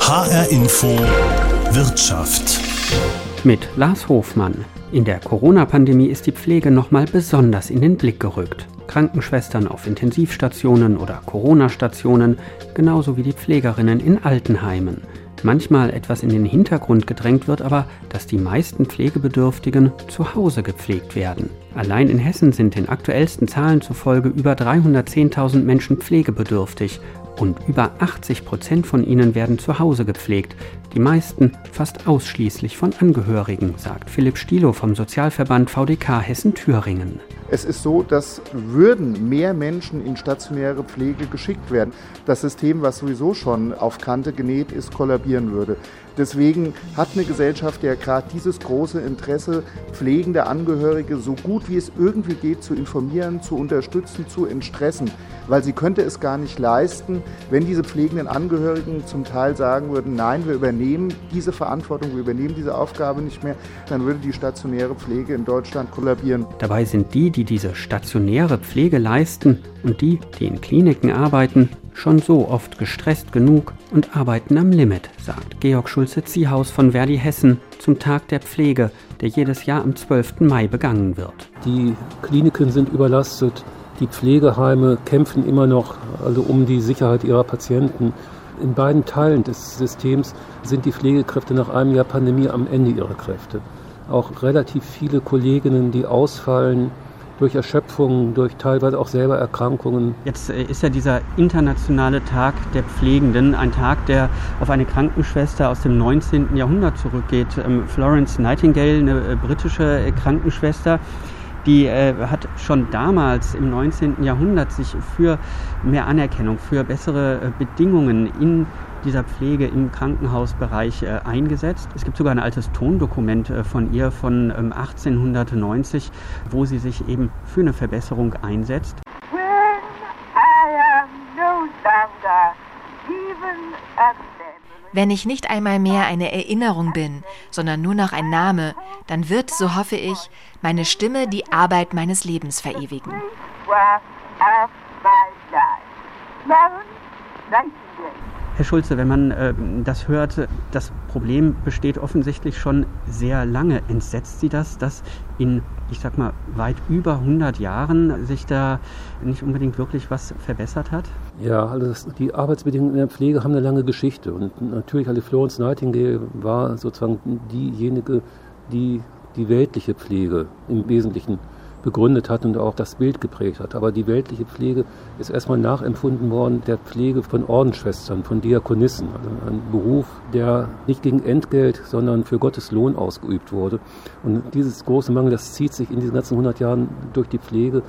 HR Info Wirtschaft. Mit Lars Hofmann. In der Corona-Pandemie ist die Pflege nochmal besonders in den Blick gerückt. Krankenschwestern auf Intensivstationen oder Corona-Stationen, genauso wie die Pflegerinnen in Altenheimen. Manchmal etwas in den Hintergrund gedrängt wird aber, dass die meisten Pflegebedürftigen zu Hause gepflegt werden. Allein in Hessen sind den aktuellsten Zahlen zufolge über 310.000 Menschen pflegebedürftig und über 80 Prozent von ihnen werden zu Hause gepflegt. Die meisten fast ausschließlich von Angehörigen, sagt Philipp Stilo vom Sozialverband VDK Hessen-Thüringen. Es ist so, dass würden mehr Menschen in stationäre Pflege geschickt werden, das System, was sowieso schon auf Kante genäht ist, kollabieren würde. Deswegen hat eine Gesellschaft ja gerade dieses große Interesse, pflegende Angehörige so gut wie es irgendwie geht zu informieren, zu unterstützen, zu entstressen. Weil sie könnte es gar nicht leisten, wenn diese pflegenden Angehörigen zum Teil sagen würden, nein, wir übernehmen diese Verantwortung, wir übernehmen diese Aufgabe nicht mehr, dann würde die stationäre Pflege in Deutschland kollabieren. Dabei sind die, die diese stationäre Pflege leisten und die, die in Kliniken arbeiten, schon so oft gestresst genug und arbeiten am Limit, sagt Georg Schulze-Ziehaus von Verdi Hessen zum Tag der Pflege, der jedes Jahr am 12. Mai begangen wird. Die Kliniken sind überlastet, die Pflegeheime kämpfen immer noch also um die Sicherheit ihrer Patienten. In beiden Teilen des Systems sind die Pflegekräfte nach einem Jahr Pandemie am Ende ihrer Kräfte. Auch relativ viele Kolleginnen, die ausfallen, durch Erschöpfung, durch teilweise auch selber Erkrankungen. Jetzt äh, ist ja dieser internationale Tag der Pflegenden ein Tag, der auf eine Krankenschwester aus dem 19. Jahrhundert zurückgeht. Ähm, Florence Nightingale, eine äh, britische äh, Krankenschwester, die äh, hat schon damals im 19. Jahrhundert sich für mehr Anerkennung, für bessere äh, Bedingungen in dieser Pflege im Krankenhausbereich äh, eingesetzt. Es gibt sogar ein altes Tondokument äh, von ihr von ähm, 1890, wo sie sich eben für eine Verbesserung einsetzt. Wenn ich nicht einmal mehr eine Erinnerung bin, sondern nur noch ein Name, dann wird, so hoffe ich, meine Stimme die Arbeit meines Lebens verewigen. Herr Schulze, wenn man äh, das hört, das Problem besteht offensichtlich schon sehr lange. Entsetzt Sie das, dass in, ich sag mal, weit über 100 Jahren sich da nicht unbedingt wirklich was verbessert hat? Ja, also das, die Arbeitsbedingungen in der Pflege haben eine lange Geschichte. Und natürlich, also Florence Nightingale war sozusagen diejenige, die die weltliche Pflege im Wesentlichen begründet hat und auch das Bild geprägt hat. Aber die weltliche Pflege ist erstmal nachempfunden worden der Pflege von Ordensschwestern, von Diakonissen. Also ein Beruf, der nicht gegen Entgelt, sondern für Gottes Lohn ausgeübt wurde. Und dieses große Mangel, das zieht sich in diesen ganzen 100 Jahren durch die Pflege.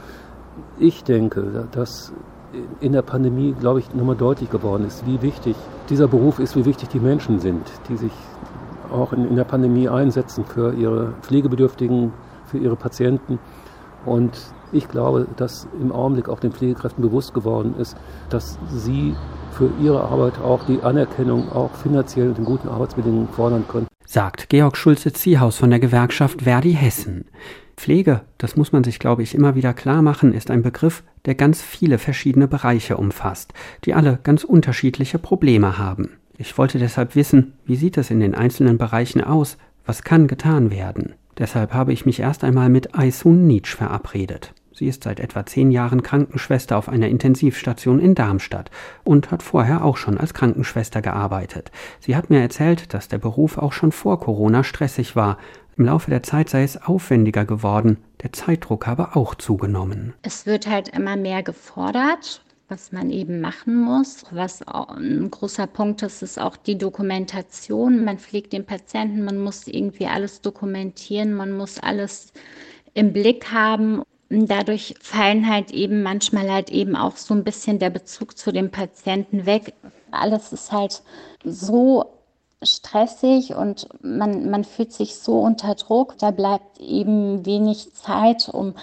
Ich denke, dass in der Pandemie, glaube ich, nochmal deutlich geworden ist, wie wichtig dieser Beruf ist, wie wichtig die Menschen sind, die sich auch in, in der Pandemie einsetzen für ihre Pflegebedürftigen, für ihre Patienten. Und ich glaube, dass im Augenblick auch den Pflegekräften bewusst geworden ist, dass sie für ihre Arbeit auch die Anerkennung auch finanziell und in guten Arbeitsbedingungen fordern können. Sagt Georg Schulze-Ziehaus von der Gewerkschaft Verdi Hessen. Pflege, das muss man sich, glaube ich, immer wieder klar machen, ist ein Begriff, der ganz viele verschiedene Bereiche umfasst, die alle ganz unterschiedliche Probleme haben. Ich wollte deshalb wissen, wie sieht es in den einzelnen Bereichen aus? Was kann getan werden? Deshalb habe ich mich erst einmal mit Aisun Nietzsch verabredet. Sie ist seit etwa zehn Jahren Krankenschwester auf einer Intensivstation in Darmstadt und hat vorher auch schon als Krankenschwester gearbeitet. Sie hat mir erzählt, dass der Beruf auch schon vor Corona stressig war. Im Laufe der Zeit sei es aufwendiger geworden, der Zeitdruck habe auch zugenommen. Es wird halt immer mehr gefordert was man eben machen muss. Was ein großer Punkt ist, ist auch die Dokumentation. Man pflegt den Patienten, man muss irgendwie alles dokumentieren, man muss alles im Blick haben. Dadurch fallen halt eben manchmal halt eben auch so ein bisschen der Bezug zu dem Patienten weg. Alles ist halt so stressig und man, man fühlt sich so unter Druck. Da bleibt eben wenig Zeit, um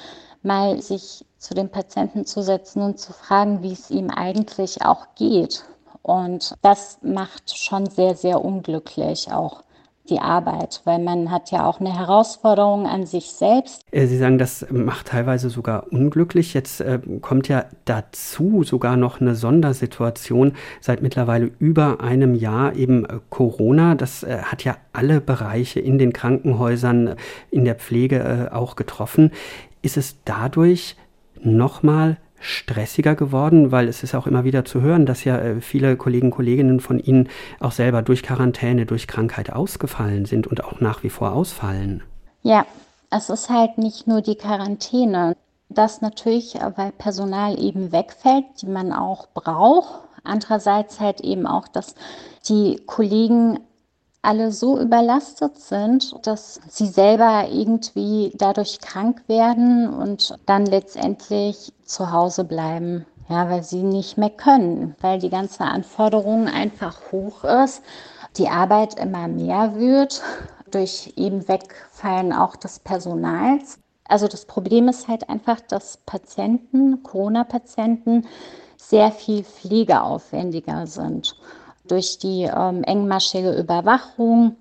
mal sich zu dem Patienten zu setzen und zu fragen, wie es ihm eigentlich auch geht. Und das macht schon sehr, sehr unglücklich auch die Arbeit, weil man hat ja auch eine Herausforderung an sich selbst. Äh, Sie sagen, das macht teilweise sogar unglücklich. Jetzt äh, kommt ja dazu sogar noch eine Sondersituation seit mittlerweile über einem Jahr eben äh, Corona. Das äh, hat ja alle Bereiche in den Krankenhäusern, in der Pflege äh, auch getroffen. Ist es dadurch nochmal stressiger geworden, weil es ist auch immer wieder zu hören, dass ja äh, viele Kollegen, Kolleginnen von Ihnen auch selber durch Quarantäne, durch Krankheit ausgefallen sind und auch nach wie vor ausfallen. Ja, es ist halt nicht nur die Quarantäne. Das natürlich, äh, weil Personal eben wegfällt, die man auch braucht. Andererseits halt eben auch, dass die Kollegen alle so überlastet sind, dass sie selber irgendwie dadurch krank werden und dann letztendlich zu Hause bleiben. Ja, weil sie nicht mehr können, weil die ganze Anforderung einfach hoch ist, die Arbeit immer mehr wird, durch eben Wegfallen auch des Personals. Also das Problem ist halt einfach, dass Patienten, Corona-Patienten, sehr viel pflegeaufwendiger sind durch die ähm, engmaschige Überwachung.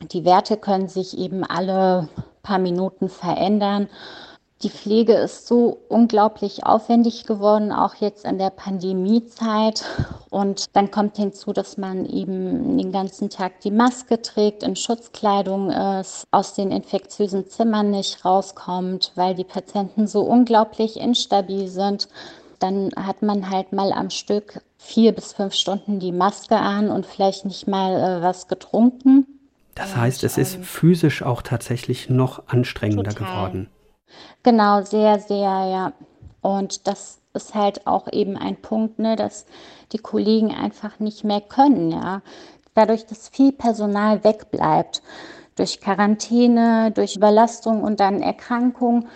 Die Werte können sich eben alle paar Minuten verändern. Die Pflege ist so unglaublich aufwendig geworden, auch jetzt in der Pandemiezeit. Und dann kommt hinzu, dass man eben den ganzen Tag die Maske trägt, in Schutzkleidung ist, aus den infektiösen Zimmern nicht rauskommt, weil die Patienten so unglaublich instabil sind. Dann hat man halt mal am Stück vier bis fünf Stunden die Maske an und vielleicht nicht mal äh, was getrunken. Das heißt, es ist ähm, physisch auch tatsächlich noch anstrengender total. geworden. Genau, sehr, sehr, ja. Und das ist halt auch eben ein Punkt, ne, dass die Kollegen einfach nicht mehr können, ja. Dadurch, dass viel Personal wegbleibt, durch Quarantäne, durch Überlastung und dann Erkrankung,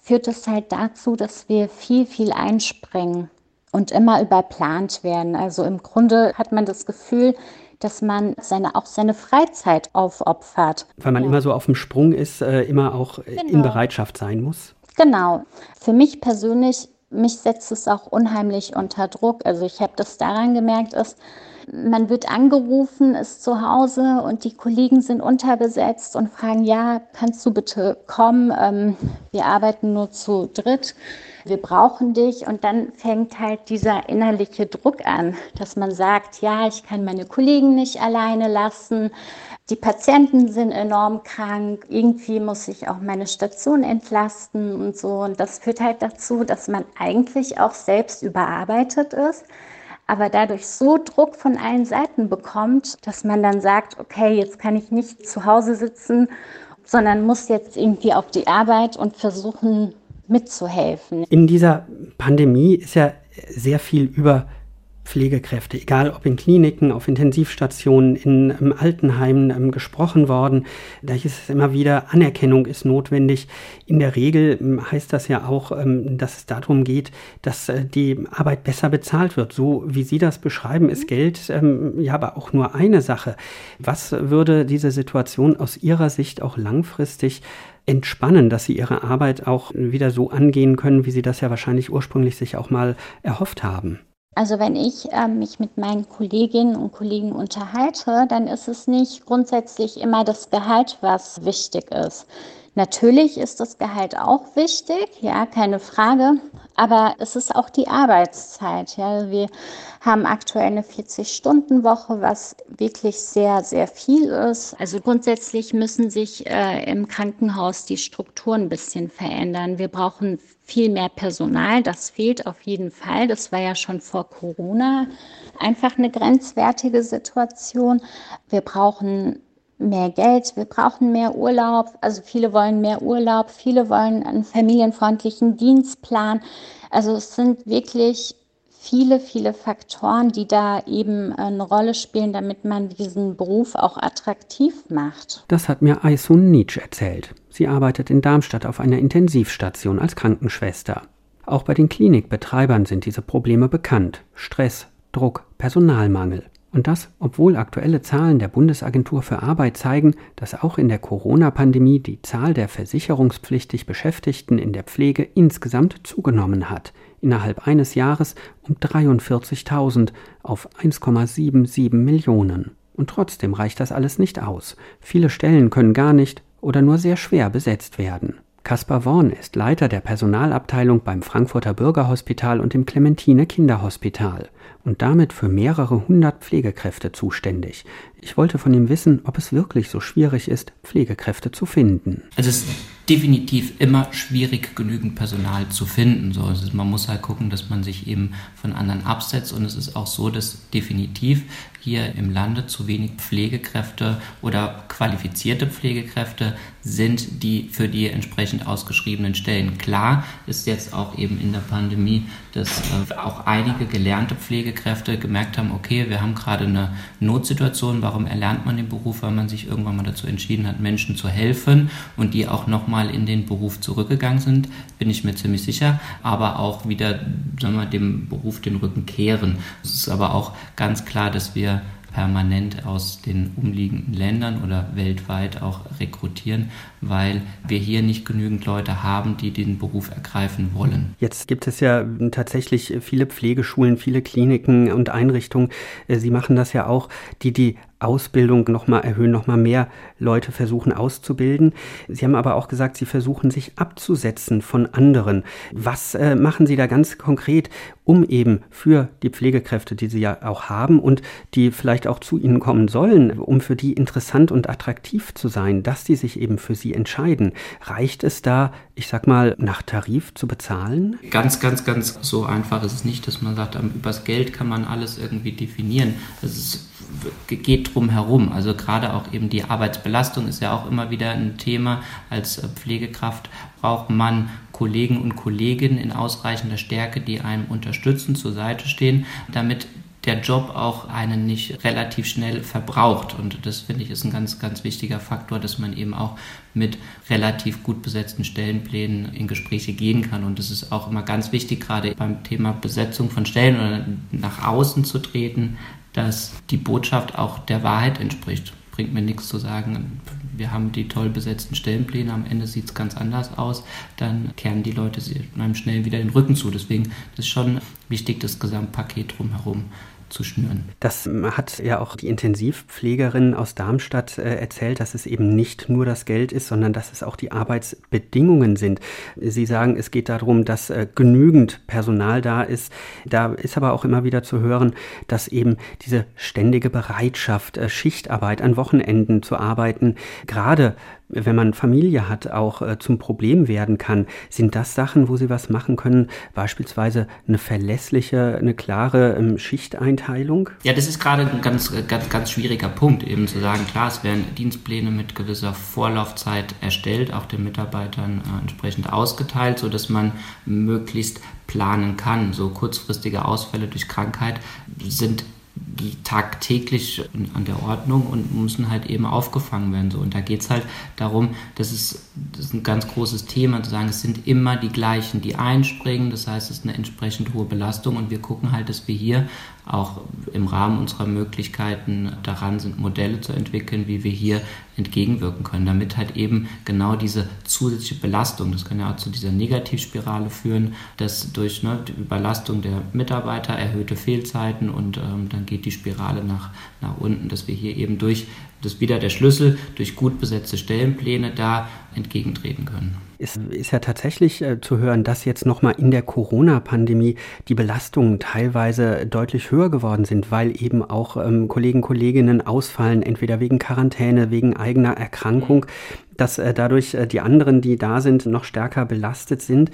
führt es halt dazu, dass wir viel, viel einspringen und immer überplant werden. Also im Grunde hat man das Gefühl, dass man seine, auch seine Freizeit aufopfert. Weil man ja. immer so auf dem Sprung ist, äh, immer auch genau. in Bereitschaft sein muss. Genau. Für mich persönlich, mich setzt es auch unheimlich unter Druck. Also ich habe das daran gemerkt, ist, man wird angerufen, ist zu Hause und die Kollegen sind unterbesetzt und fragen, ja, kannst du bitte kommen? Ähm, wir arbeiten nur zu dritt wir brauchen dich. Und dann fängt halt dieser innerliche Druck an, dass man sagt, ja, ich kann meine Kollegen nicht alleine lassen. Die Patienten sind enorm krank. Irgendwie muss ich auch meine Station entlasten und so. Und das führt halt dazu, dass man eigentlich auch selbst überarbeitet ist aber dadurch so Druck von allen Seiten bekommt, dass man dann sagt, okay, jetzt kann ich nicht zu Hause sitzen, sondern muss jetzt irgendwie auf die Arbeit und versuchen, mitzuhelfen. In dieser Pandemie ist ja sehr viel über Pflegekräfte, egal ob in Kliniken, auf Intensivstationen, in um, Altenheimen um, gesprochen worden. Da ist es immer wieder, Anerkennung ist notwendig. In der Regel um, heißt das ja auch, dass es darum geht, dass uh, die Arbeit besser bezahlt wird. So wie Sie das beschreiben, ist Geld ja aber auch nur eine Sache. Was würde diese Situation aus Ihrer Sicht auch langfristig entspannen, dass sie ihre Arbeit auch wieder so angehen können, wie sie das ja wahrscheinlich ursprünglich sich auch mal erhofft haben? Also wenn ich äh, mich mit meinen Kolleginnen und Kollegen unterhalte, dann ist es nicht grundsätzlich immer das Gehalt, was wichtig ist. Natürlich ist das Gehalt auch wichtig, ja, keine Frage, aber es ist auch die Arbeitszeit. Ja. Wir haben aktuell eine 40-Stunden-Woche, was wirklich sehr, sehr viel ist. Also grundsätzlich müssen sich äh, im Krankenhaus die Strukturen ein bisschen verändern. Wir brauchen viel mehr Personal, das fehlt auf jeden Fall. Das war ja schon vor Corona einfach eine grenzwertige Situation. Wir brauchen mehr Geld, wir brauchen mehr Urlaub. Also viele wollen mehr Urlaub, viele wollen einen familienfreundlichen Dienstplan. Also es sind wirklich viele, viele Faktoren, die da eben eine Rolle spielen, damit man diesen Beruf auch attraktiv macht. Das hat mir Aysun Nietzsche erzählt. Sie arbeitet in Darmstadt auf einer Intensivstation als Krankenschwester. Auch bei den Klinikbetreibern sind diese Probleme bekannt. Stress, Druck, Personalmangel. Und das, obwohl aktuelle Zahlen der Bundesagentur für Arbeit zeigen, dass auch in der Corona-Pandemie die Zahl der versicherungspflichtig Beschäftigten in der Pflege insgesamt zugenommen hat, innerhalb eines Jahres um 43.000 auf 1,77 Millionen. Und trotzdem reicht das alles nicht aus. Viele Stellen können gar nicht oder nur sehr schwer besetzt werden. Kaspar Worn ist Leiter der Personalabteilung beim Frankfurter Bürgerhospital und dem Clementine Kinderhospital und damit für mehrere hundert Pflegekräfte zuständig. Ich wollte von ihm wissen, ob es wirklich so schwierig ist, Pflegekräfte zu finden. Also es definitiv immer schwierig, genügend Personal zu finden. So, also man muss halt gucken, dass man sich eben von anderen absetzt. Und es ist auch so, dass definitiv hier im Lande zu wenig Pflegekräfte oder qualifizierte Pflegekräfte sind, die für die entsprechend ausgeschriebenen Stellen. Klar ist jetzt auch eben in der Pandemie, dass äh, auch einige gelernte Pflegekräfte gemerkt haben, okay, wir haben gerade eine Notsituation, warum erlernt man den Beruf? Weil man sich irgendwann mal dazu entschieden hat, Menschen zu helfen und die auch nochmal in den Beruf zurückgegangen sind, bin ich mir ziemlich sicher, aber auch wieder sagen wir, dem Beruf den Rücken kehren. Es ist aber auch ganz klar, dass wir permanent aus den umliegenden Ländern oder weltweit auch rekrutieren, weil wir hier nicht genügend Leute haben, die den Beruf ergreifen wollen. Jetzt gibt es ja tatsächlich viele Pflegeschulen, viele Kliniken und Einrichtungen. Sie machen das ja auch, die die Ausbildung nochmal erhöhen, nochmal mehr Leute versuchen auszubilden. Sie haben aber auch gesagt, Sie versuchen sich abzusetzen von anderen. Was äh, machen Sie da ganz konkret, um eben für die Pflegekräfte, die Sie ja auch haben und die vielleicht auch zu Ihnen kommen sollen, um für die interessant und attraktiv zu sein, dass die sich eben für Sie entscheiden? Reicht es da, ich sag mal, nach Tarif zu bezahlen? Ganz, ganz, ganz so einfach ist es nicht, dass man sagt, übers Geld kann man alles irgendwie definieren. Es geht drum herum. Also gerade auch eben die Arbeitsbelastung ist ja auch immer wieder ein Thema. Als äh, Pflegekraft braucht man Kollegen und Kolleginnen in ausreichender Stärke, die einem unterstützen, zur Seite stehen, damit der Job auch einen nicht relativ schnell verbraucht. Und das finde ich ist ein ganz, ganz wichtiger Faktor, dass man eben auch mit relativ gut besetzten Stellenplänen in Gespräche gehen kann. Und das ist auch immer ganz wichtig, gerade beim Thema Besetzung von Stellen oder nach außen zu treten, dass die Botschaft auch der Wahrheit entspricht. Bringt mir nichts zu sagen, wir haben die toll besetzten Stellenpläne, am Ende sieht es ganz anders aus, dann kehren die Leute einem schnell wieder den Rücken zu. Deswegen ist schon wichtig, das Gesamtpaket drumherum zu schnüren. Das hat ja auch die Intensivpflegerin aus Darmstadt äh, erzählt, dass es eben nicht nur das Geld ist, sondern dass es auch die Arbeitsbedingungen sind. Sie sagen, es geht darum, dass äh, genügend Personal da ist. Da ist aber auch immer wieder zu hören, dass eben diese ständige Bereitschaft, äh, Schichtarbeit an Wochenenden zu arbeiten, gerade wenn man Familie hat, auch zum Problem werden kann. Sind das Sachen, wo Sie was machen können? Beispielsweise eine verlässliche, eine klare ähm, Schichteinteilung? Ja, das ist gerade ein ganz, ganz, ganz schwieriger Punkt, eben zu sagen, klar, es werden Dienstpläne mit gewisser Vorlaufzeit erstellt, auch den Mitarbeitern äh, entsprechend ausgeteilt, sodass man möglichst planen kann. So kurzfristige Ausfälle durch Krankheit sind tagtäglich an der Ordnung und müssen halt eben aufgefangen werden. So. Und da geht es halt darum, das ist, das ist ein ganz großes Thema, zu sagen, es sind immer die gleichen, die einspringen. Das heißt, es ist eine entsprechend hohe Belastung und wir gucken halt, dass wir hier auch im Rahmen unserer Möglichkeiten daran sind, Modelle zu entwickeln, wie wir hier entgegenwirken können, damit halt eben genau diese zusätzliche Belastung, das kann ja auch zu dieser Negativspirale führen, dass durch ne, die Überlastung der Mitarbeiter erhöhte Fehlzeiten und ähm, dann geht die Spirale nach, nach unten, dass wir hier eben durch, das ist wieder der Schlüssel, durch gut besetzte Stellenpläne da entgegentreten können. Es ist ja tatsächlich äh, zu hören, dass jetzt nochmal in der Corona-Pandemie die Belastungen teilweise deutlich höher geworden sind, weil eben auch ähm, Kollegen, Kolleginnen ausfallen, entweder wegen Quarantäne, wegen eigener Erkrankung dass äh, dadurch äh, die anderen, die da sind, noch stärker belastet sind,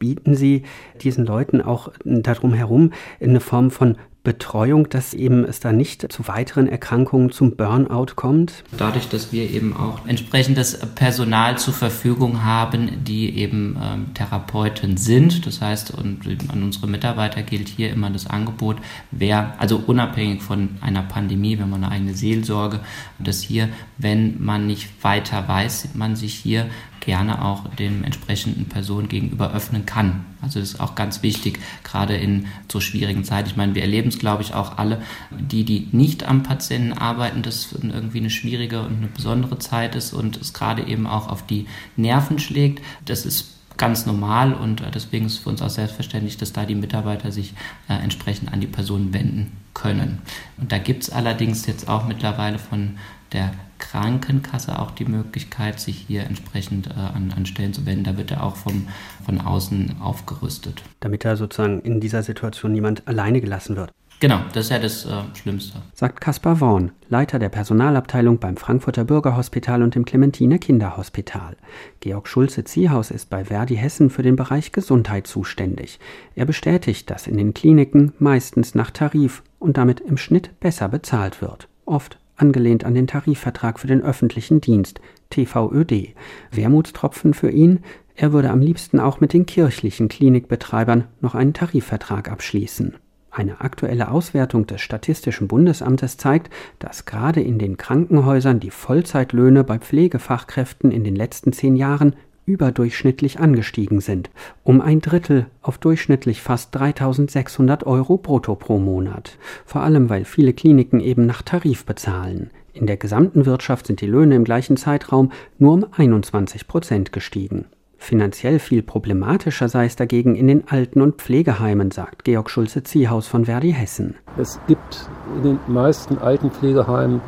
bieten Sie diesen Leuten auch darum herum eine Form von Betreuung, dass eben es da nicht zu weiteren Erkrankungen zum Burnout kommt? Dadurch, dass wir eben auch entsprechendes Personal zur Verfügung haben, die eben ähm, Therapeuten sind. Das heißt, und an unsere Mitarbeiter gilt hier immer das Angebot, wer, also unabhängig von einer Pandemie, wenn man eine eigene Seelsorge, dass hier, wenn man nicht weiter weiß, man sich hier gerne auch dem entsprechenden Person gegenüber öffnen kann. Also das ist auch ganz wichtig, gerade in so schwierigen Zeiten. Ich meine, wir erleben es, glaube ich, auch alle, die, die nicht am Patienten arbeiten, dass irgendwie eine schwierige und eine besondere Zeit ist und es gerade eben auch auf die Nerven schlägt. Das ist ganz normal und äh, deswegen ist es für uns auch selbstverständlich, dass da die Mitarbeiter sich äh, entsprechend an die Personen wenden können. Und da gibt es allerdings jetzt auch mittlerweile von der Krankenkasse auch die Möglichkeit, sich hier entsprechend äh, an, an Stellen zu wenden. Da wird er auch vom, von außen aufgerüstet. Damit da sozusagen in dieser Situation niemand alleine gelassen wird. Genau, das ist ja das äh, Schlimmste. Sagt Kaspar Worn, Leiter der Personalabteilung beim Frankfurter Bürgerhospital und dem Clementine Kinderhospital. Georg Schulze-Ziehaus ist bei Verdi Hessen für den Bereich Gesundheit zuständig. Er bestätigt, dass in den Kliniken meistens nach Tarif und damit im Schnitt besser bezahlt wird. Oft angelehnt an den Tarifvertrag für den öffentlichen Dienst, TVÖD. Wermutstropfen für ihn, er würde am liebsten auch mit den kirchlichen Klinikbetreibern noch einen Tarifvertrag abschließen. Eine aktuelle Auswertung des Statistischen Bundesamtes zeigt, dass gerade in den Krankenhäusern die Vollzeitlöhne bei Pflegefachkräften in den letzten zehn Jahren überdurchschnittlich angestiegen sind, um ein Drittel auf durchschnittlich fast 3600 Euro brutto pro Monat. Vor allem, weil viele Kliniken eben nach Tarif bezahlen. In der gesamten Wirtschaft sind die Löhne im gleichen Zeitraum nur um 21 Prozent gestiegen. Finanziell viel problematischer sei es dagegen in den Alten- und Pflegeheimen, sagt Georg Schulze-Ziehaus von Verdi Hessen. Es gibt in den meisten Altenpflegeheimen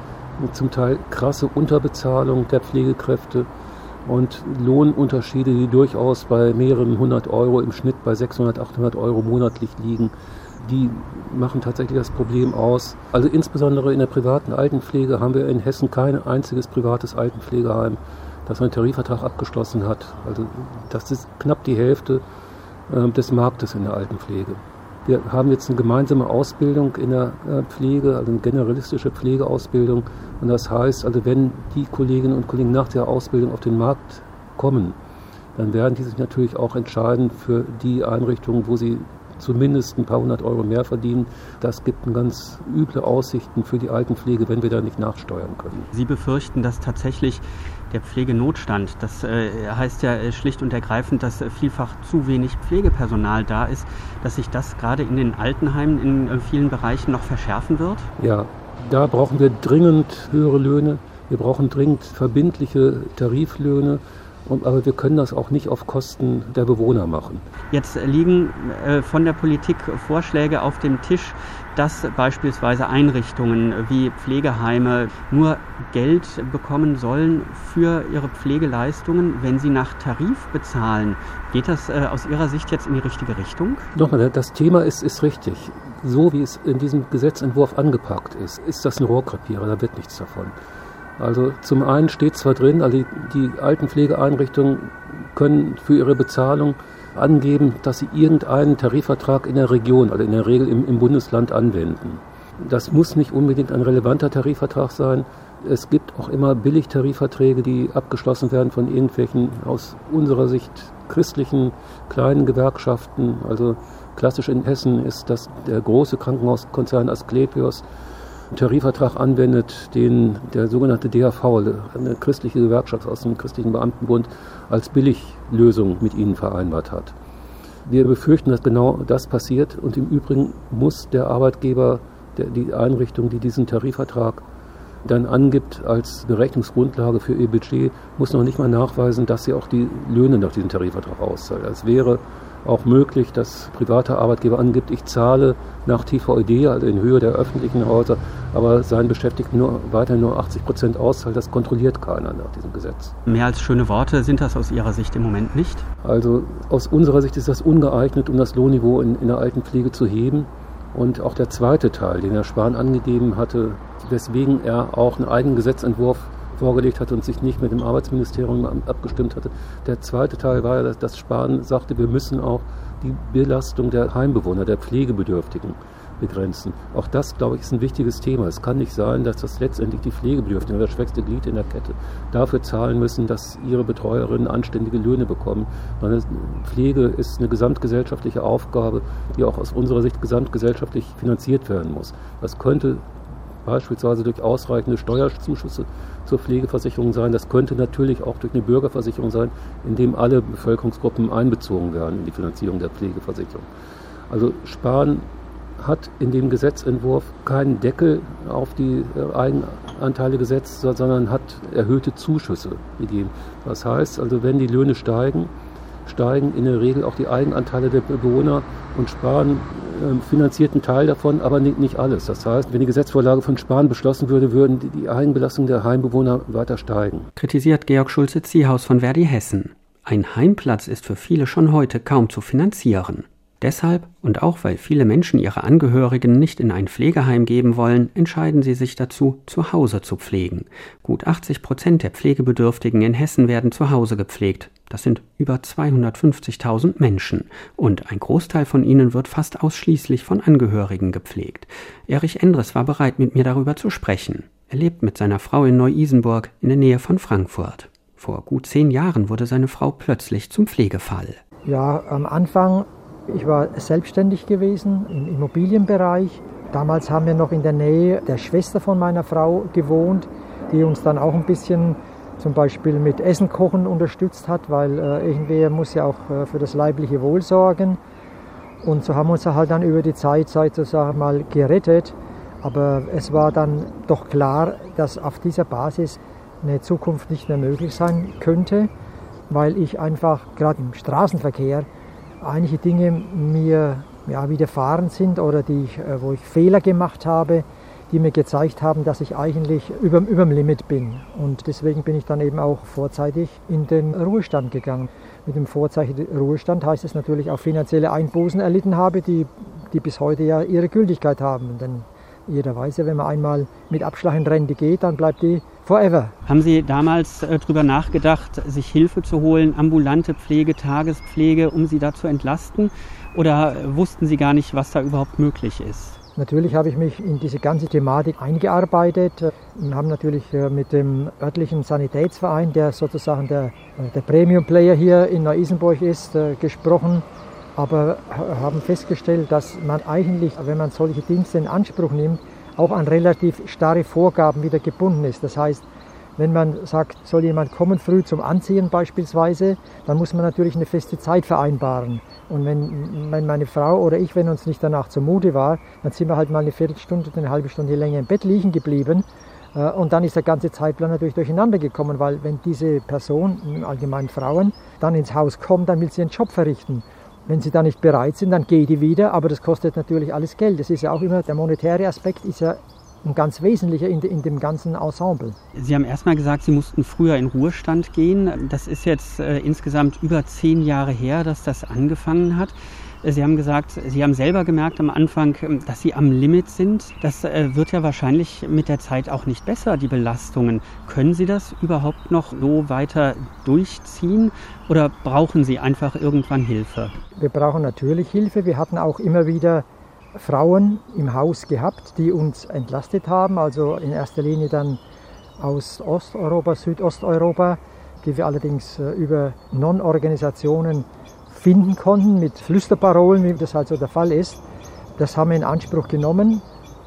zum Teil krasse Unterbezahlung der Pflegekräfte und Lohnunterschiede, die durchaus bei mehreren hundert Euro im Schnitt bei 600, 800 Euro monatlich liegen. Die machen tatsächlich das Problem aus. Also insbesondere in der privaten Altenpflege haben wir in Hessen kein einziges privates Altenpflegeheim, das einen Tarifvertrag abgeschlossen hat. Also das ist knapp die Hälfte äh, des Marktes in der Altenpflege. Wir haben jetzt eine gemeinsame Ausbildung in der äh, Pflege, also eine generalistische Pflegeausbildung. Und das heißt, also wenn die Kolleginnen und Kollegen nach der Ausbildung auf den Markt kommen, dann werden die sich natürlich auch entscheiden für die Einrichtungen, wo sie zumindest ein paar hundert Euro mehr verdienen. Das gibt ganz üble Aussichten für die Altenpflege, wenn wir da nicht nachsteuern können. Sie befürchten, dass tatsächlich der Pflegenotstand, das äh, heißt ja äh, schlicht und ergreifend, dass äh, vielfach zu wenig Pflegepersonal da ist, dass sich das gerade in den Altenheimen in äh, vielen Bereichen noch verschärfen wird? Ja, da brauchen wir dringend höhere Löhne. Wir brauchen dringend verbindliche Tariflöhne aber wir können das auch nicht auf Kosten der Bewohner machen. Jetzt liegen von der Politik Vorschläge auf dem Tisch, dass beispielsweise Einrichtungen wie Pflegeheime nur Geld bekommen sollen für ihre Pflegeleistungen, wenn sie nach Tarif bezahlen. Geht das äh, aus Ihrer Sicht jetzt in die richtige Richtung? Nochmal, das Thema ist, ist richtig. So wie es in diesem Gesetzentwurf angepackt ist, ist das ein Rohrkrepierer, da wird nichts davon. Also zum einen steht zwar drin, also die, die Altenpflegeeinrichtungen können für ihre Bezahlung angeben, dass sie irgendeinen Tarifvertrag in der Region, also in der Regel im, im Bundesland anwenden. Das muss nicht unbedingt ein relevanter Tarifvertrag sein. Es gibt auch immer Billigtarifverträge, die abgeschlossen werden von irgendwelchen aus unserer Sicht christlichen kleinen Gewerkschaften. Also klassisch in Hessen ist das der große Krankenhauskonzern Asklepios, Tarifvertrag anwendet, den der sogenannte DAV, eine christliche Gewerkschaft aus dem christlichen Beamtenbund, als Billiglösung mit ihnen vereinbart hat. Wir befürchten, dass genau das passiert und im Übrigen muss der Arbeitgeber, der, die Einrichtung, die diesen Tarifvertrag dann angibt als Berechnungsgrundlage für ihr Budget, muss noch nicht mal nachweisen, dass sie auch die Löhne nach diesem Tarifvertrag auszahlt. Es wäre auch möglich, dass privater Arbeitgeber angibt, ich zahle nach TVED, also in Höhe der öffentlichen Häuser, aber seinen Beschäftigten nur weiter nur 80 Prozent auszahlt. Das kontrolliert keiner nach diesem Gesetz. Mehr als schöne Worte sind das aus Ihrer Sicht im Moment nicht? Also aus unserer Sicht ist das ungeeignet, um das Lohnniveau in, in der Altenpflege zu heben. Und auch der zweite Teil, den Herr Spahn angegeben hatte, weswegen er auch einen eigenen Gesetzentwurf vorgelegt hatte und sich nicht mit dem Arbeitsministerium abgestimmt hatte. Der zweite Teil war, dass, dass Spahn sagte, wir müssen auch die Belastung der Heimbewohner, der Pflegebedürftigen begrenzen. Auch das, glaube ich, ist ein wichtiges Thema. Es kann nicht sein, dass das letztendlich die Pflegebedürftigen, das schwächste Glied in der Kette, dafür zahlen müssen, dass ihre Betreuerinnen anständige Löhne bekommen. Pflege ist eine gesamtgesellschaftliche Aufgabe, die auch aus unserer Sicht gesamtgesellschaftlich finanziert werden muss. Das könnte beispielsweise durch ausreichende Steuerzuschüsse zur Pflegeversicherung sein. Das könnte natürlich auch durch eine Bürgerversicherung sein, in dem alle Bevölkerungsgruppen einbezogen werden in die Finanzierung der Pflegeversicherung. Also Spahn hat in dem Gesetzentwurf keinen Deckel auf die äh, Eigenanteile gesetzt, sondern hat erhöhte Zuschüsse gegeben. Das heißt also, wenn die Löhne steigen, steigen in der Regel auch die Eigenanteile der Bewohner und ähm, finanzierten Teil davon, aber nicht alles. Das heißt, wenn die Gesetzvorlage von Spahn beschlossen würde, würden die Eigenbelastungen der Heimbewohner weiter steigen. Kritisiert Georg Schulze-Ziehaus von Verdi Hessen. Ein Heimplatz ist für viele schon heute kaum zu finanzieren. Deshalb und auch weil viele Menschen ihre Angehörigen nicht in ein Pflegeheim geben wollen, entscheiden sie sich dazu, zu Hause zu pflegen. Gut 80 Prozent der Pflegebedürftigen in Hessen werden zu Hause gepflegt. Das sind über 250.000 Menschen und ein Großteil von ihnen wird fast ausschließlich von Angehörigen gepflegt. Erich Endres war bereit, mit mir darüber zu sprechen. Er lebt mit seiner Frau in Neu-Isenburg in der Nähe von Frankfurt. Vor gut zehn Jahren wurde seine Frau plötzlich zum Pflegefall. Ja, am Anfang ich war selbstständig gewesen im Immobilienbereich. Damals haben wir noch in der Nähe der Schwester von meiner Frau gewohnt, die uns dann auch ein bisschen zum Beispiel mit Essen kochen unterstützt hat, weil äh, irgendwer muss ja auch äh, für das leibliche Wohl sorgen. Und so haben wir uns halt dann über die Zeit sozusagen mal gerettet. Aber es war dann doch klar, dass auf dieser Basis eine Zukunft nicht mehr möglich sein könnte, weil ich einfach gerade im Straßenverkehr einige Dinge mir ja, widerfahren sind oder die ich, äh, wo ich Fehler gemacht habe, die mir gezeigt haben, dass ich eigentlich über, dem Limit bin. Und deswegen bin ich dann eben auch vorzeitig in den Ruhestand gegangen. Mit dem vorzeitigen Ruhestand heißt es natürlich auch finanzielle Einbußen erlitten habe, die, die bis heute ja ihre Gültigkeit haben. Denn jeder weiß ja, wenn man einmal mit Abschlag in Rente geht, dann bleibt die forever. Haben Sie damals äh, darüber nachgedacht, sich Hilfe zu holen, ambulante Pflege, Tagespflege, um Sie da zu entlasten? Oder wussten Sie gar nicht, was da überhaupt möglich ist? Natürlich habe ich mich in diese ganze Thematik eingearbeitet und haben natürlich äh, mit dem örtlichen Sanitätsverein, der sozusagen der, äh, der Premium-Player hier in Neu-Isenburg ist, äh, gesprochen aber haben festgestellt, dass man eigentlich, wenn man solche Dienste in Anspruch nimmt, auch an relativ starre Vorgaben wieder gebunden ist. Das heißt, wenn man sagt, soll jemand kommen früh zum Anziehen beispielsweise, dann muss man natürlich eine feste Zeit vereinbaren. Und wenn, wenn meine Frau oder ich, wenn uns nicht danach zumute war, dann sind wir halt mal eine Viertelstunde eine halbe Stunde länger im Bett liegen geblieben. Äh, und dann ist der ganze Zeitplan natürlich durcheinander gekommen, weil wenn diese Person, allgemein Frauen, dann ins Haus kommt, dann will sie ihren Job verrichten. Wenn sie da nicht bereit sind, dann geht die wieder, aber das kostet natürlich alles Geld. Das ist ja auch immer, der monetäre Aspekt ist ja ein ganz wesentlicher in, in, dem ganzen Ensemble. Sie haben erstmal gesagt, Sie mussten früher in Ruhestand gehen. Das ist jetzt äh, insgesamt über zehn Jahre her, dass das angefangen hat. Sie haben gesagt, Sie haben selber gemerkt am Anfang, dass Sie am Limit sind. Das äh, wird ja wahrscheinlich mit der Zeit auch nicht besser, die Belastungen. Können Sie das überhaupt noch so weiter durchziehen oder brauchen Sie einfach irgendwann Hilfe? Wir brauchen natürlich Hilfe. Wir hatten auch immer wieder Frauen im Haus gehabt, die uns entlastet haben. Also in erster Linie dann aus Osteuropa, Südosteuropa, die wir allerdings äh, über Non-Organisationen finden konnten mit Flüsterparolen, wie das halt so der Fall ist. Das haben wir in Anspruch genommen.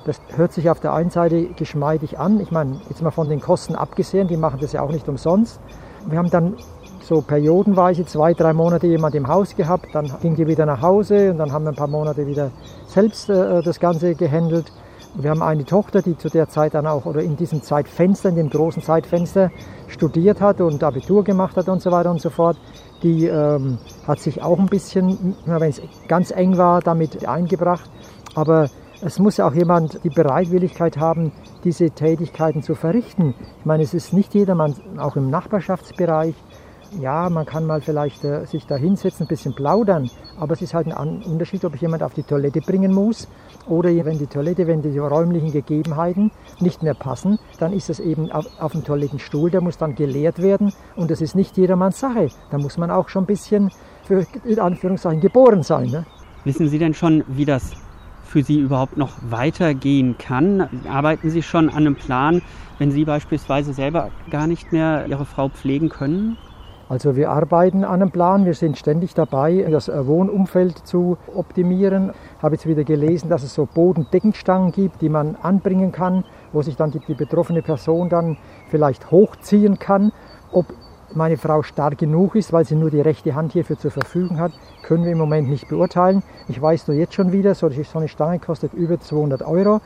Das hört sich auf der einen Seite geschmeidig an. Ich meine, jetzt mal von den Kosten abgesehen, die machen das ja auch nicht umsonst. Wir haben dann so periodenweise zwei, drei Monate jemand im Haus gehabt, dann ging die wieder nach Hause und dann haben wir ein paar Monate wieder selbst äh, das Ganze gehandelt. Wir haben eine Tochter, die zu der Zeit dann auch oder in diesem Zeitfenster, in dem großen Zeitfenster studiert hat und Abitur gemacht hat und so weiter und so fort. Die ähm, hat sich auch ein bisschen, wenn es ganz eng war, damit eingebracht. Aber es muss ja auch jemand die Bereitwilligkeit haben, diese Tätigkeiten zu verrichten. Ich meine, es ist nicht jedermann, auch im Nachbarschaftsbereich, ja, man kann mal vielleicht äh, sich da hinsetzen, ein bisschen plaudern, aber es ist halt ein Unterschied, ob ich jemand auf die Toilette bringen muss oder wenn die Toilette, wenn die räumlichen Gegebenheiten nicht mehr passen, dann ist es eben auf, auf dem Toilettenstuhl, der muss dann geleert werden und das ist nicht jedermanns Sache. Da muss man auch schon ein bisschen für in Anführungszeichen geboren sein. Ne? Wissen Sie denn schon, wie das für Sie überhaupt noch weitergehen kann? Arbeiten Sie schon an einem Plan, wenn Sie beispielsweise selber gar nicht mehr Ihre Frau pflegen können? Also wir arbeiten an einem Plan, wir sind ständig dabei, das Wohnumfeld zu optimieren. Ich habe jetzt wieder gelesen, dass es so Bodendeckenstangen gibt, die man anbringen kann, wo sich dann die, die betroffene Person dann vielleicht hochziehen kann. Ob meine Frau stark genug ist, weil sie nur die rechte Hand hierfür zur Verfügung hat, können wir im Moment nicht beurteilen. Ich weiß nur jetzt schon wieder, so eine Stange kostet über 200 Euro.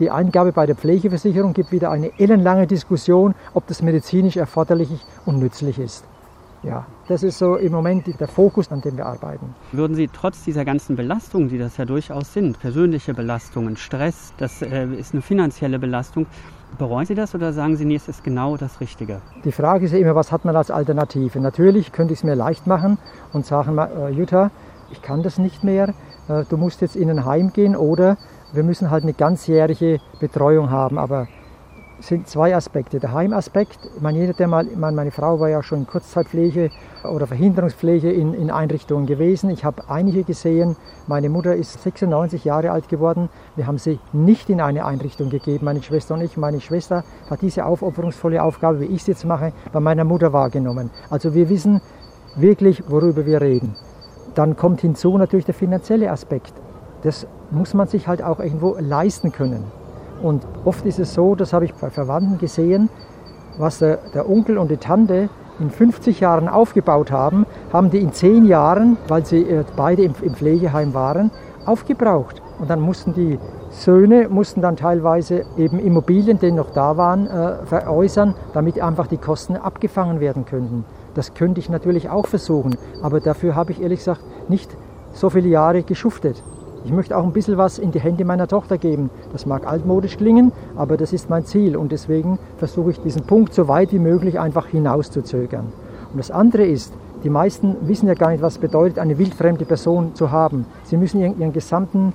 Die Eingabe bei der Pflegeversicherung gibt wieder eine ellenlange Diskussion, ob das medizinisch erforderlich und nützlich ist. Ja, das ist so im Moment der Fokus, an dem wir arbeiten. Würden Sie trotz dieser ganzen Belastungen, die das ja durchaus sind, persönliche Belastungen, Stress, das äh, ist eine finanzielle Belastung, bereuen Sie das oder sagen Sie, nee, es ist genau das Richtige? Die Frage ist ja immer, was hat man als Alternative? Natürlich könnte ich es mir leicht machen und sagen, äh, Jutta, ich kann das nicht mehr, äh, du musst jetzt in ein Heim gehen oder wir müssen halt eine ganzjährige Betreuung haben. Aber sind zwei Aspekte. Der Heimaspekt, man, jeder, der mal, meine Frau war ja schon in Kurzzeitpflege oder Verhinderungspflege in, in Einrichtungen gewesen. Ich habe einige gesehen. Meine Mutter ist 96 Jahre alt geworden. Wir haben sie nicht in eine Einrichtung gegeben, meine Schwester und ich. Meine Schwester hat diese aufopferungsvolle Aufgabe, wie ich sie jetzt mache, bei meiner Mutter wahrgenommen. Also wir wissen wirklich, worüber wir reden. Dann kommt hinzu natürlich der finanzielle Aspekt. Das muss man sich halt auch irgendwo leisten können. Und oft ist es so, das habe ich bei Verwandten gesehen, was der, der Onkel und die Tante in 50 Jahren aufgebaut haben, haben die in 10 Jahren, weil sie äh, beide im, im Pflegeheim waren, aufgebraucht. Und dann mussten die Söhne mussten dann teilweise eben Immobilien, die noch da waren, äh, veräußern, damit einfach die Kosten abgefangen werden könnten. Das könnte ich natürlich auch versuchen, aber dafür habe ich ehrlich gesagt nicht so viele Jahre geschuftet. Ich möchte auch ein bisschen was in die Hände meiner Tochter geben. Das mag altmodisch klingen, aber das ist mein Ziel und deswegen versuche ich diesen Punkt so weit wie möglich einfach hinauszuzögern. Und das andere ist, die meisten wissen ja gar nicht, was es bedeutet, eine wildfremde Person zu haben. Sie müssen ihren, ihren gesamten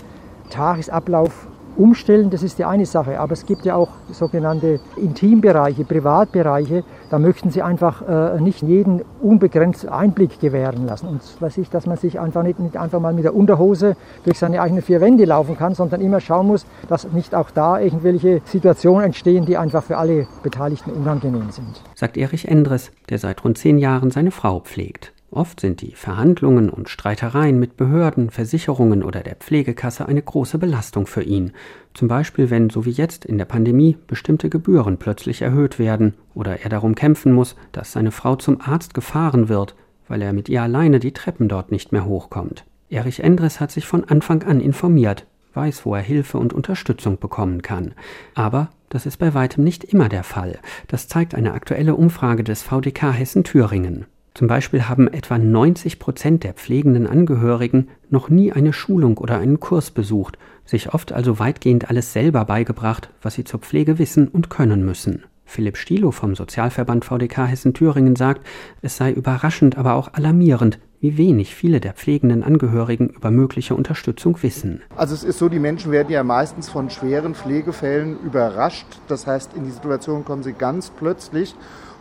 Tagesablauf umstellen, das ist die eine Sache. Aber es gibt ja auch sogenannte Intimbereiche, Privatbereiche. Da möchten sie einfach äh, nicht jeden unbegrenzt Einblick gewähren lassen. Und weiß ich, dass man sich einfach nicht, nicht einfach mal mit der Unterhose durch seine eigenen vier Wände laufen kann, sondern immer schauen muss, dass nicht auch da irgendwelche Situationen entstehen, die einfach für alle Beteiligten unangenehm sind. Sagt Erich Endres, der seit rund zehn Jahren seine Frau pflegt. Oft sind die Verhandlungen und Streitereien mit Behörden, Versicherungen oder der Pflegekasse eine große Belastung für ihn. Zum Beispiel, wenn, so wie jetzt in der Pandemie, bestimmte Gebühren plötzlich erhöht werden oder er darum kämpfen muss, dass seine Frau zum Arzt gefahren wird, weil er mit ihr alleine die Treppen dort nicht mehr hochkommt. Erich Endres hat sich von Anfang an informiert, weiß, wo er Hilfe und Unterstützung bekommen kann. Aber das ist bei weitem nicht immer der Fall. Das zeigt eine aktuelle Umfrage des VDK Hessen Thüringen. Zum Beispiel haben etwa 90 Prozent der pflegenden Angehörigen noch nie eine Schulung oder einen Kurs besucht, sich oft also weitgehend alles selber beigebracht, was sie zur Pflege wissen und können müssen. Philipp Stilo vom Sozialverband VDK Hessen-Thüringen sagt, es sei überraschend, aber auch alarmierend, wie wenig viele der pflegenden Angehörigen über mögliche Unterstützung wissen. Also es ist so, die Menschen werden ja meistens von schweren Pflegefällen überrascht. Das heißt, in die Situation kommen sie ganz plötzlich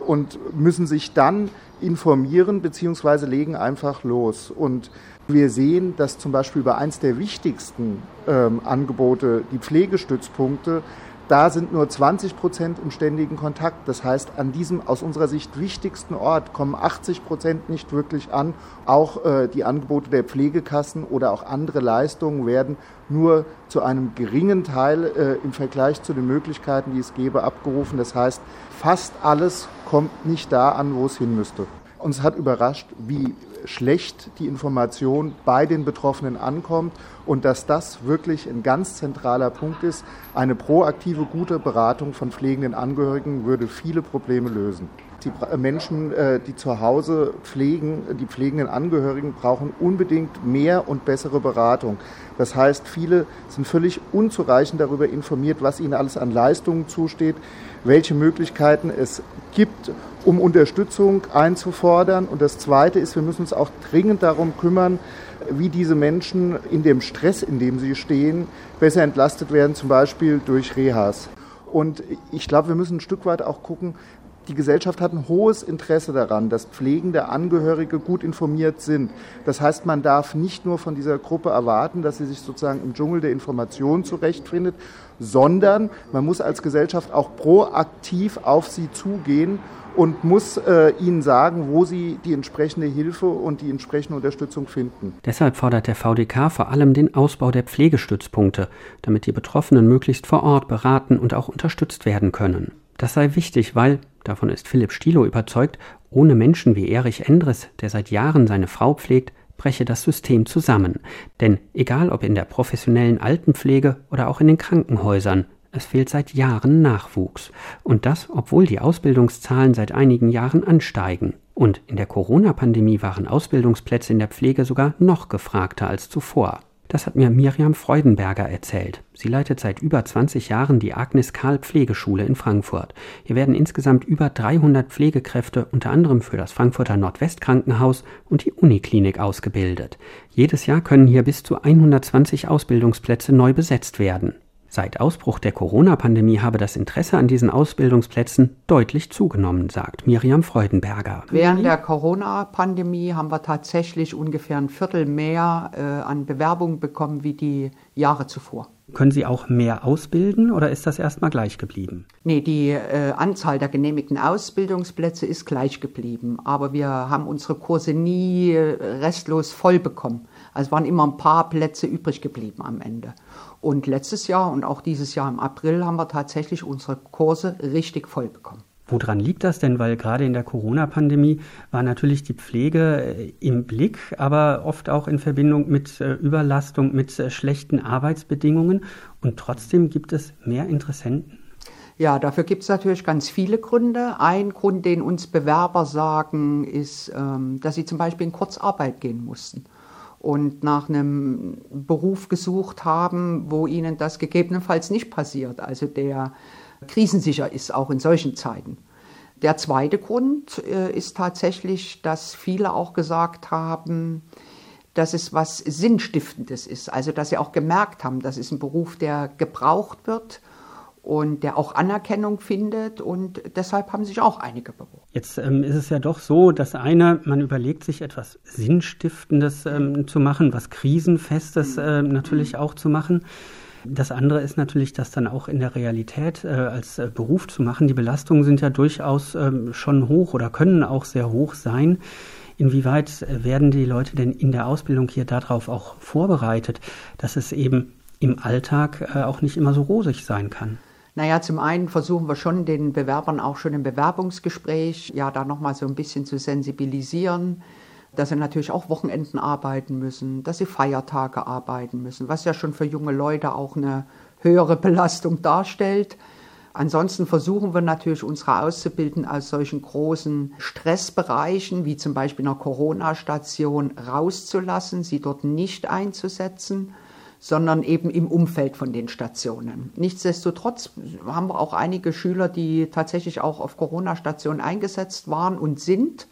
und müssen sich dann informieren bzw. legen einfach los. Und wir sehen, dass zum Beispiel bei eins der wichtigsten ähm, Angebote, die Pflegestützpunkte, da sind nur 20 Prozent im ständigen Kontakt. Das heißt, an diesem aus unserer Sicht wichtigsten Ort kommen 80 Prozent nicht wirklich an. Auch äh, die Angebote der Pflegekassen oder auch andere Leistungen werden nur zu einem geringen Teil äh, im Vergleich zu den Möglichkeiten, die es gäbe, abgerufen. Das heißt, fast alles kommt nicht da an, wo es hin müsste. Uns hat überrascht, wie schlecht die Information bei den Betroffenen ankommt und dass das wirklich ein ganz zentraler Punkt ist. Eine proaktive, gute Beratung von pflegenden Angehörigen würde viele Probleme lösen. Die Menschen, äh, die zu Hause pflegen, die pflegenden Angehörigen brauchen unbedingt mehr und bessere Beratung. Das heißt, viele sind völlig unzureichend darüber informiert, was ihnen alles an Leistungen zusteht, welche Möglichkeiten es gibt, um Unterstützung einzufordern. Und das Zweite ist, wir müssen uns auch dringend darum kümmern, wie diese Menschen in dem Stress, in dem sie stehen, besser entlastet werden, zum Beispiel durch Rehas. Und ich glaube, wir müssen ein Stück weit auch gucken, die Gesellschaft hat ein hohes Interesse daran, dass pflegende Angehörige gut informiert sind. Das heißt, man darf nicht nur von dieser Gruppe erwarten, dass sie sich sozusagen im Dschungel der Information zurechtfindet, sondern man muss als Gesellschaft auch proaktiv auf sie zugehen und muss äh, ihnen sagen, wo sie die entsprechende Hilfe und die entsprechende Unterstützung finden. Deshalb fordert der VDK vor allem den Ausbau der Pflegestützpunkte, damit die Betroffenen möglichst vor Ort beraten und auch unterstützt werden können. Das sei wichtig, weil, davon ist Philipp Stilo überzeugt, ohne Menschen wie Erich Endres, der seit Jahren seine Frau pflegt, breche das System zusammen. Denn egal ob in der professionellen Altenpflege oder auch in den Krankenhäusern, es fehlt seit Jahren Nachwuchs. Und das, obwohl die Ausbildungszahlen seit einigen Jahren ansteigen. Und in der Corona-Pandemie waren Ausbildungsplätze in der Pflege sogar noch gefragter als zuvor. Das hat mir Miriam Freudenberger erzählt. Sie leitet seit über 20 Jahren die Agnes Karl Pflegeschule in Frankfurt. Hier werden insgesamt über 300 Pflegekräfte unter anderem für das Frankfurter Nordwestkrankenhaus und die Uniklinik ausgebildet. Jedes Jahr können hier bis zu 120 Ausbildungsplätze neu besetzt werden. Seit Ausbruch der Corona-Pandemie habe das Interesse an diesen Ausbildungsplätzen deutlich zugenommen, sagt Miriam Freudenberger. Während der Corona-Pandemie haben wir tatsächlich ungefähr ein Viertel mehr äh, an Bewerbungen bekommen wie die Jahre zuvor. Können Sie auch mehr ausbilden oder ist das erstmal gleich geblieben? Nee, die äh, Anzahl der genehmigten Ausbildungsplätze ist gleich geblieben. Aber wir haben unsere Kurse nie äh, restlos voll bekommen. Also waren immer ein paar Plätze übrig geblieben am Ende. Und letztes Jahr und auch dieses Jahr im April haben wir tatsächlich unsere Kurse richtig voll bekommen. Woran liegt das denn? Weil gerade in der Corona-Pandemie war natürlich die Pflege äh, im Blick, aber oft auch in Verbindung mit äh, Überlastung, mit äh, schlechten Arbeitsbedingungen. Und trotzdem gibt es mehr Interessenten. Ja, dafür gibt es natürlich ganz viele Gründe. Ein Grund, den uns Bewerber sagen, ist, ähm, dass sie zum Beispiel in Kurzarbeit gehen mussten und nach einem Beruf gesucht haben, wo ihnen das gegebenenfalls nicht passiert, also der krisensicher ist, auch in solchen Zeiten. Der zweite Grund äh, ist tatsächlich, dass viele auch gesagt haben, dass es was Sinnstiftendes ist, also dass sie auch gemerkt haben, das ist ein Beruf, der gebraucht wird und der auch Anerkennung findet und deshalb haben sich auch einige beworben. Jetzt ähm, ist es ja doch so, dass einer, man überlegt sich etwas Sinnstiftendes ähm, zu machen, was Krisenfestes äh, natürlich auch zu machen. Das andere ist natürlich, das dann auch in der Realität äh, als äh, Beruf zu machen. Die Belastungen sind ja durchaus ähm, schon hoch oder können auch sehr hoch sein. Inwieweit äh, werden die Leute denn in der Ausbildung hier darauf auch vorbereitet, dass es eben im Alltag äh, auch nicht immer so rosig sein kann? Naja, zum einen versuchen wir schon den Bewerbern auch schon im Bewerbungsgespräch, ja, da nochmal so ein bisschen zu sensibilisieren, dass sie natürlich auch Wochenenden arbeiten müssen, dass sie Feiertage arbeiten müssen, was ja schon für junge Leute auch eine höhere Belastung darstellt. Ansonsten versuchen wir natürlich unsere Auszubildenden aus solchen großen Stressbereichen wie zum Beispiel einer Corona-Station rauszulassen, sie dort nicht einzusetzen sondern eben im Umfeld von den Stationen. Nichtsdestotrotz haben wir auch einige Schüler, die tatsächlich auch auf Corona-Stationen eingesetzt waren und sind.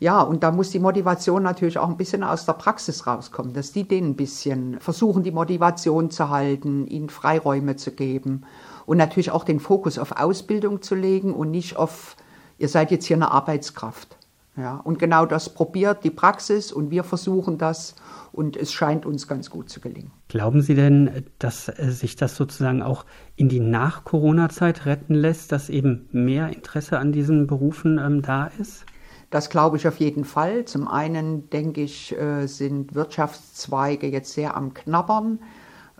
Ja, und da muss die Motivation natürlich auch ein bisschen aus der Praxis rauskommen, dass die denen ein bisschen versuchen, die Motivation zu halten, ihnen Freiräume zu geben und natürlich auch den Fokus auf Ausbildung zu legen und nicht auf, ihr seid jetzt hier eine Arbeitskraft. Ja, und genau das probiert die Praxis und wir versuchen das und es scheint uns ganz gut zu gelingen. Glauben Sie denn, dass äh, sich das sozusagen auch in die Nach-Corona-Zeit retten lässt, dass eben mehr Interesse an diesen Berufen ähm, da ist? Das glaube ich auf jeden Fall. Zum einen, denke ich, äh, sind Wirtschaftszweige jetzt sehr am Knabbern,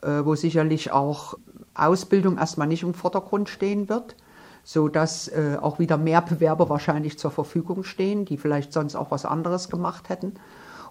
äh, wo sicherlich auch Ausbildung erstmal nicht im Vordergrund stehen wird sodass auch wieder mehr Bewerber wahrscheinlich zur Verfügung stehen, die vielleicht sonst auch was anderes gemacht hätten.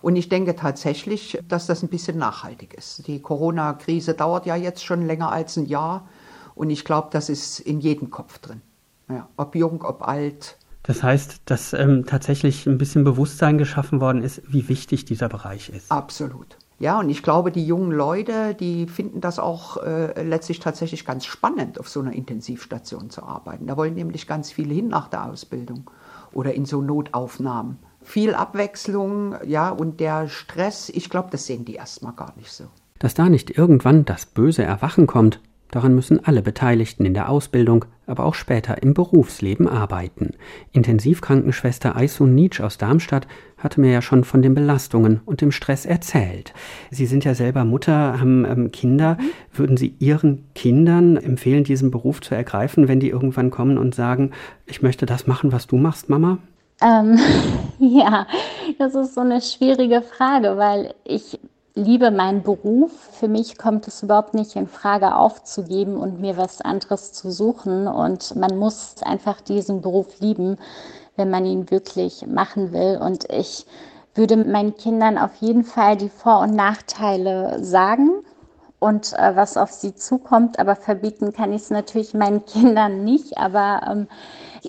Und ich denke tatsächlich, dass das ein bisschen nachhaltig ist. Die Corona-Krise dauert ja jetzt schon länger als ein Jahr und ich glaube, das ist in jedem Kopf drin. Ja, ob jung, ob alt. Das heißt, dass ähm, tatsächlich ein bisschen Bewusstsein geschaffen worden ist, wie wichtig dieser Bereich ist. Absolut. Ja, und ich glaube, die jungen Leute, die finden das auch äh, letztlich tatsächlich ganz spannend, auf so einer Intensivstation zu arbeiten. Da wollen nämlich ganz viele hin nach der Ausbildung oder in so Notaufnahmen. Viel Abwechslung, ja, und der Stress, ich glaube, das sehen die erstmal gar nicht so. Dass da nicht irgendwann das böse Erwachen kommt, Daran müssen alle Beteiligten in der Ausbildung, aber auch später im Berufsleben arbeiten. Intensivkrankenschwester Aisun Nietzsch aus Darmstadt hatte mir ja schon von den Belastungen und dem Stress erzählt. Sie sind ja selber Mutter, haben ähm, Kinder. Würden Sie Ihren Kindern empfehlen, diesen Beruf zu ergreifen, wenn die irgendwann kommen und sagen, ich möchte das machen, was du machst, Mama? Ähm, ja, das ist so eine schwierige Frage, weil ich liebe meinen Beruf. Für mich kommt es überhaupt nicht in Frage aufzugeben und mir was anderes zu suchen. Und man muss einfach diesen Beruf lieben, wenn man ihn wirklich machen will. Und ich würde meinen Kindern auf jeden Fall die Vor- und Nachteile sagen. und äh, was auf sie zukommt. Aber verbieten kann ich es natürlich meinen Kindern nicht. Aber ähm,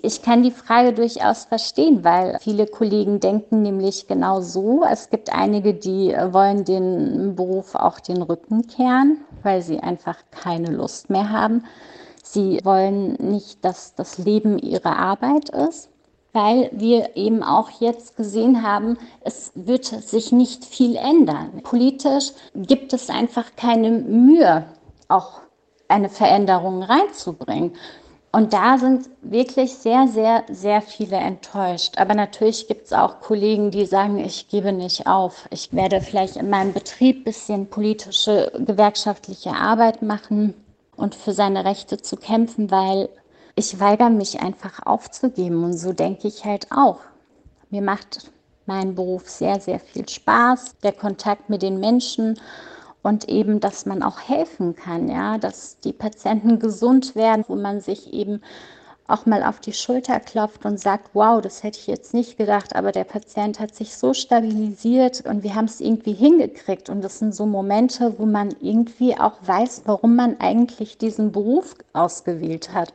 ich kann die Frage durchaus verstehen, weil viele Kollegen denken nämlich genau so. Es gibt einige, die wollen den Beruf auch den Rücken kehren, weil sie einfach keine Lust mehr haben. Sie wollen nicht, dass das Leben ihre Arbeit ist weil wir eben auch jetzt gesehen haben, es wird sich nicht viel ändern. Politisch gibt es einfach keine Mühe, auch eine Veränderung reinzubringen. Und da sind wirklich sehr, sehr, sehr viele enttäuscht. Aber natürlich gibt es auch Kollegen, die sagen, ich gebe nicht auf. Ich werde vielleicht in meinem Betrieb ein bisschen politische, gewerkschaftliche Arbeit machen und für seine Rechte zu kämpfen, weil ich weigere mich einfach aufzugeben und so denke ich halt auch. Mir macht mein Beruf sehr, sehr viel Spaß, der Kontakt mit den Menschen und eben, dass man auch helfen kann, ja, dass die Patienten gesund werden, wo man sich eben auch mal auf die Schulter klopft und sagt, wow, das hätte ich jetzt nicht gedacht, aber der Patient hat sich so stabilisiert und wir haben es irgendwie hingekriegt. Und das sind so Momente, wo man irgendwie auch weiß, warum man eigentlich diesen Beruf ausgewählt hat.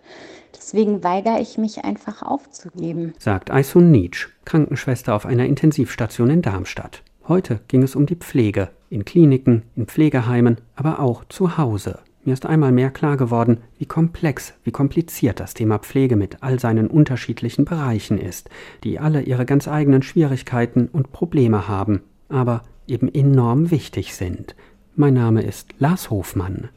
Deswegen weigere ich mich einfach aufzugeben. Sagt Aisun Nietzsch, Krankenschwester auf einer Intensivstation in Darmstadt. Heute ging es um die Pflege. In Kliniken, in Pflegeheimen, aber auch zu Hause. Mir ist einmal mehr klar geworden, wie komplex, wie kompliziert das Thema Pflege mit all seinen unterschiedlichen Bereichen ist, die alle ihre ganz eigenen Schwierigkeiten und Probleme haben, aber eben enorm wichtig sind. Mein Name ist Lars Hofmann.